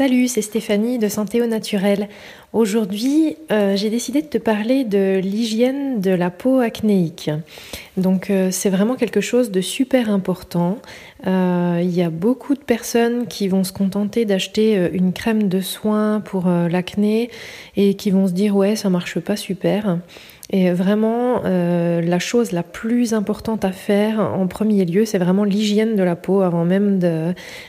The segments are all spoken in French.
Salut, c'est Stéphanie de Santé au Naturel. Aujourd'hui, euh, j'ai décidé de te parler de l'hygiène de la peau acnéique. Donc, euh, c'est vraiment quelque chose de super important. Euh, il y a beaucoup de personnes qui vont se contenter d'acheter une crème de soin pour l'acné et qui vont se dire ouais, ça marche pas super. Et vraiment, euh, la chose la plus importante à faire en premier lieu, c'est vraiment l'hygiène de la peau avant même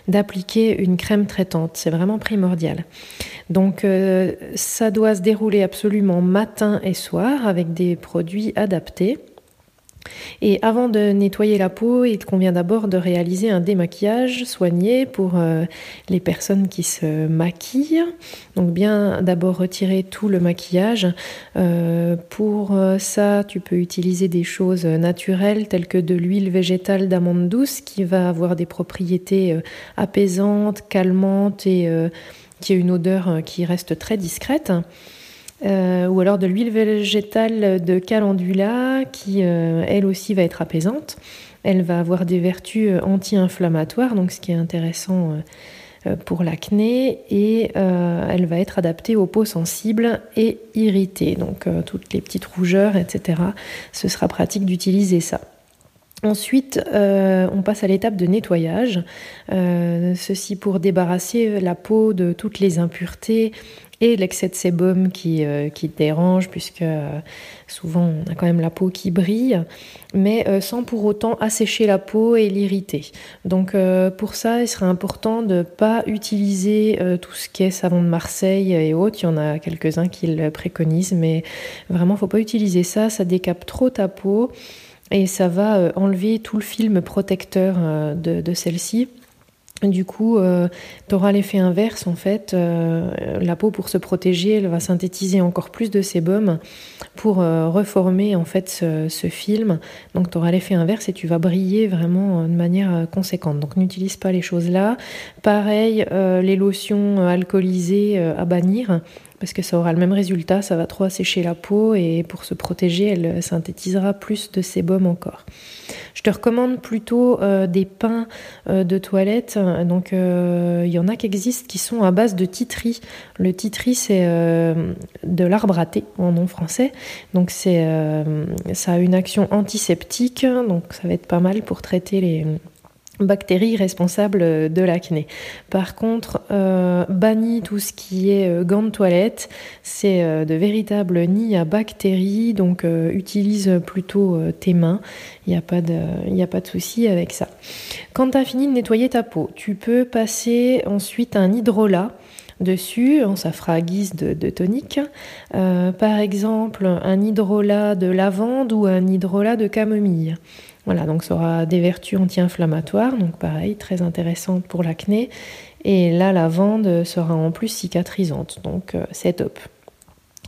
d'appliquer une crème traitante. C'est vraiment primordial. Donc, euh, ça doit se dérouler absolument matin et soir avec des produits adaptés. Et avant de nettoyer la peau, il convient d'abord de réaliser un démaquillage soigné pour euh, les personnes qui se maquillent. Donc bien d'abord retirer tout le maquillage. Euh, pour euh, ça, tu peux utiliser des choses naturelles telles que de l'huile végétale d'amande douce qui va avoir des propriétés apaisantes, calmantes et qui a une odeur qui reste très discrète. Euh, ou alors de l'huile végétale de calendula qui euh, elle aussi va être apaisante. Elle va avoir des vertus euh, anti-inflammatoires, donc ce qui est intéressant pour l'acné, et elle va être adaptée aux peaux sensibles et irritées, donc toutes les petites rougeurs, etc. Ce sera pratique d'utiliser ça. Ensuite, on passe à l'étape de nettoyage. ceci pour débarrasser la peau de toutes les impuretés et l'excès de sébum qui, euh, qui dérange, puisque euh, souvent on a quand même la peau qui brille, mais euh, sans pour autant assécher la peau et l'irriter. Donc pour ça, il serait important de ne pas utiliser tout ce qui est savon de Marseille et autres. Il y en a quelques-uns qui le préconisent, mais vraiment, faut pas utiliser ça. Ça décape trop ta peau et ça va enlever tout le film protecteur de, de celle-ci. Du coup, euh, tu auras l'effet inverse en fait. Euh, la peau, pour se protéger, elle va synthétiser encore plus de sébum pour euh, reformer en fait ce, film. Donc, tu auras l'effet inverse et tu vas briller vraiment de manière conséquente. Donc, n'utilise pas les choses là. Pareil, les lotions alcoolisées à bannir parce que ça aura le même résultat, ça va trop assécher la peau et pour se protéger, elle synthétisera plus de sébum encore. Je te recommande plutôt euh, des pains euh, de toilette. Donc euh, il y en a qui existent qui sont à base de titri. Le titri c'est de l'arbre à en nom français. Donc c'est ça a une action antiseptique, donc ça va être pas mal pour traiter les bactéries responsables de l'acné. Par contre, euh, banni tout ce qui est euh, gants de toilette, c'est euh, de véritables nids à bactéries, donc utilise plutôt tes mains, il n'y a pas de, a pas de souci avec ça. Quand tu as fini de nettoyer ta peau, tu peux passer ensuite un hydrolat dessus, ça fera à guise de tonique. par exemple, un hydrolat de lavande ou un hydrolat de camomille. Voilà, donc ça aura des vertus anti-inflammatoires, donc pareil, très intéressante pour l'acné. Et là, la lavande sera en plus cicatrisante, donc euh, c'est top.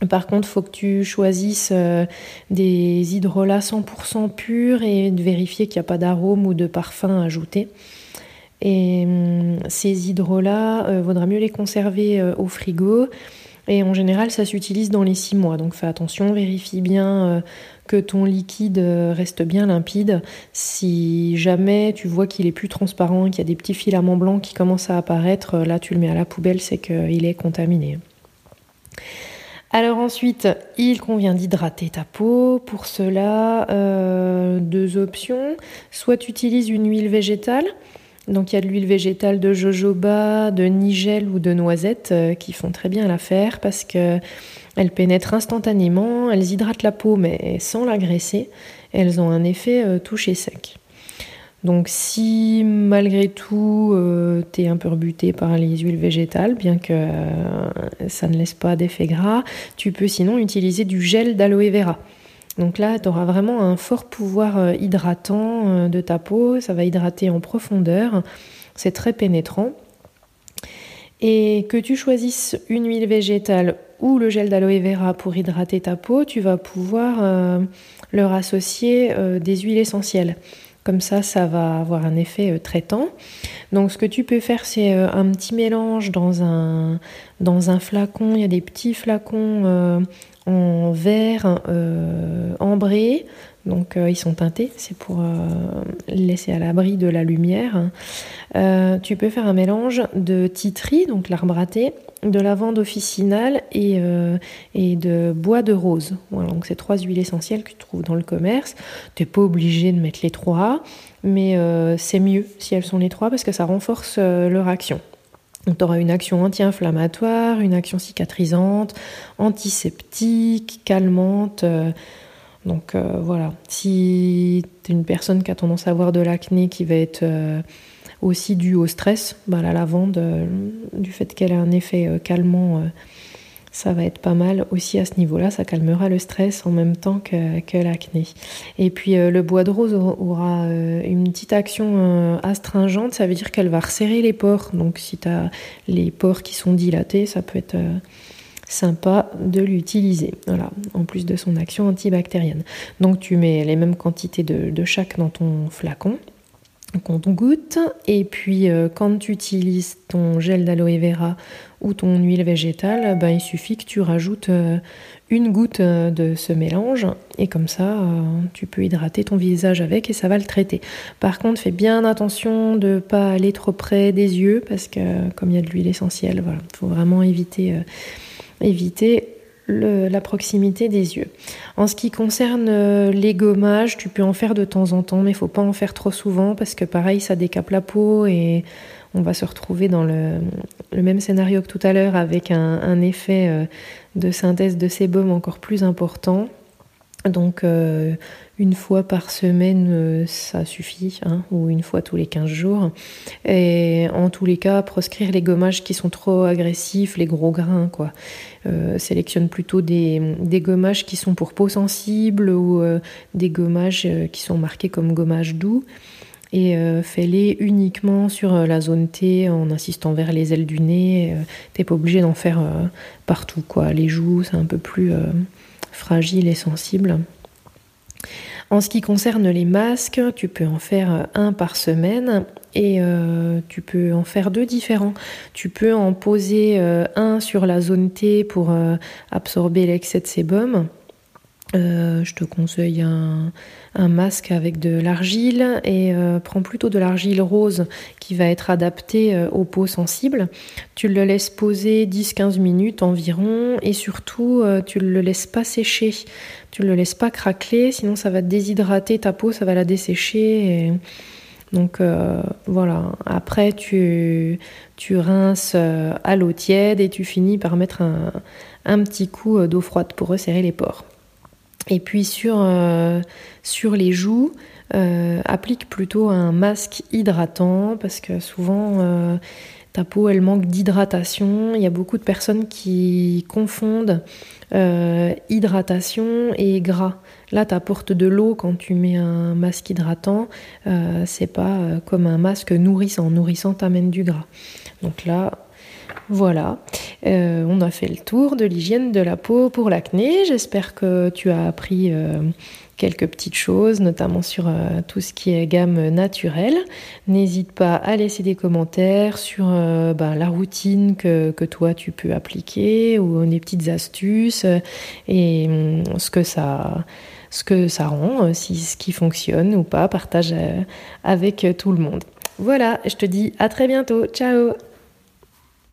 Par contre, il faut que tu choisisses euh, des hydrolats 100% purs et de vérifier qu'il n'y a pas d'arôme ou de parfum ajouté. Et hum, ces hydrolats, il euh, vaudra mieux les conserver au frigo. Et en général, ça s'utilise dans les 6 mois. Donc fais attention, vérifie bien que ton liquide euh, reste bien limpide. Si jamais tu vois qu'il est plus transparent, qu'il y a des petits filaments blancs qui commencent à apparaître, euh, là tu le mets à la poubelle, c'est qu'il est contaminé. Alors ensuite, il convient d'hydrater ta peau. Pour cela, euh, deux options. Soit tu utilises une huile végétale. Donc il y a de l'huile végétale de jojoba, de nigel ou de noisette qui font très bien l'affaire parce que elles pénètrent instantanément, elles hydratent la peau mais sans l'agresser. Elles ont un effet euh, toucher sec. Donc si malgré tout euh, tu es un peu rebuté par les huiles végétales, bien que euh, ça ne laisse pas d'effet gras, tu peux sinon utiliser du gel d'aloe vera. Donc là, tu auras vraiment un fort pouvoir hydratant de ta peau, ça va hydrater en profondeur, c'est très pénétrant. Et que tu choisisses une huile végétale ou le gel d'aloe vera pour hydrater ta peau, tu vas pouvoir euh, leur associer euh, des huiles essentielles. Comme ça, ça va avoir un effet euh, traitant. Donc, ce que tu peux faire, c'est un petit mélange dans un, dans un flacon. Il y a des petits flacons en verre ambré. donc ils sont teintés, c'est pour laisser à l'abri de la lumière. Tu peux faire un mélange de titri, donc l'arbre à thé, de lavande officinale et, et de bois de rose. Voilà, donc c'est trois huiles essentielles que tu trouves dans le commerce. Tu n'es pas obligé de mettre les trois, mais c'est mieux si elles sont les trois parce que ça renforce leur action. Tu auras une action anti-inflammatoire, une action cicatrisante, antiseptique, calmante. Euh, donc euh, voilà, si tu es une personne qui a tendance à avoir de l'acné qui va être euh, aussi due au stress, bah, la lavande, du fait qu'elle a un effet calmant ça va être pas mal aussi à ce niveau-là. Ça calmera le stress en même temps que, l'acné. Et puis euh, le bois de rose aura euh, une petite action euh, astringente. Ça veut dire qu'elle va resserrer les pores. Donc si tu as les pores qui sont dilatés, ça peut être sympa de l'utiliser. Voilà, en plus de son action antibactérienne. Donc tu mets les mêmes quantités de, de chaque dans ton flacon goûte. Et puis euh, quand tu utilises ton gel d'aloe vera ou ton huile végétale, ben, il suffit que tu rajoutes euh, une goutte euh, de ce mélange et comme ça tu peux hydrater ton visage avec et ça va le traiter. Par contre, fais bien attention de ne pas aller trop près des yeux parce que comme il y a de l'huile essentielle, voilà, faut vraiment éviter éviter la proximité des yeux. En ce qui concerne euh, les gommages, tu peux en faire de temps en temps, mais il faut pas en faire trop souvent parce que pareil, ça décape la peau et on va se retrouver dans le, même scénario que tout à l'heure avec un, effet euh, de synthèse de sébum encore plus important. Donc euh, une fois par semaine, euh, ça suffit, hein, ou une fois tous les 15 jours. Et en tous les cas, proscrire les gommages qui sont trop agressifs, les gros grains, quoi. Euh, sélectionne plutôt des, gommages qui sont pour peau sensible ou des gommages qui sont marqués comme gommages doux. Et fais-les uniquement sur la zone T en insistant vers les ailes du nez. T'es pas obligé d'en faire partout, quoi. Les joues, c'est un peu plus fragile et sensible. En ce qui concerne les masques, tu peux en faire un par semaine et euh, tu peux en faire deux différents. Tu peux en poser euh, un sur la zone T pour euh, absorber l'excès de sébum euh, je te conseille un, masque avec de l'argile et euh, prends plutôt de l'argile rose qui va être adaptée euh, aux peaux sensibles. Tu le laisses poser 10-15 minutes environ et surtout tu ne le laisses pas sécher. Tu ne le laisses pas craquer sinon ça va déshydrater ta peau, ça va la dessécher. Donc voilà, après tu, tu rinces à l'eau tiède et tu finis par mettre un, un petit coup d'eau froide pour resserrer les pores. Et puis sur, euh, sur les joues, euh, applique plutôt un masque hydratant parce que souvent euh, ta peau elle manque d'hydratation. Il y a beaucoup de personnes qui confondent hydratation et gras. Là, tu apportes de l'eau quand tu mets un masque hydratant. c'est pas comme un masque nourrissant. Nourrissant t'amène du gras. Donc là, voilà, euh, on a fait le tour de l'hygiène de la peau pour l'acné. J'espère que tu as appris euh, quelques petites choses, notamment sur euh, tout ce qui est gamme naturelle. N'hésite pas à laisser des commentaires sur ben, la routine que, toi tu peux appliquer ou des petites astuces et hum, ce que ça ce que ça rend, si ce qui fonctionne ou pas, partage avec tout le monde. Voilà, je te dis à très bientôt. Ciao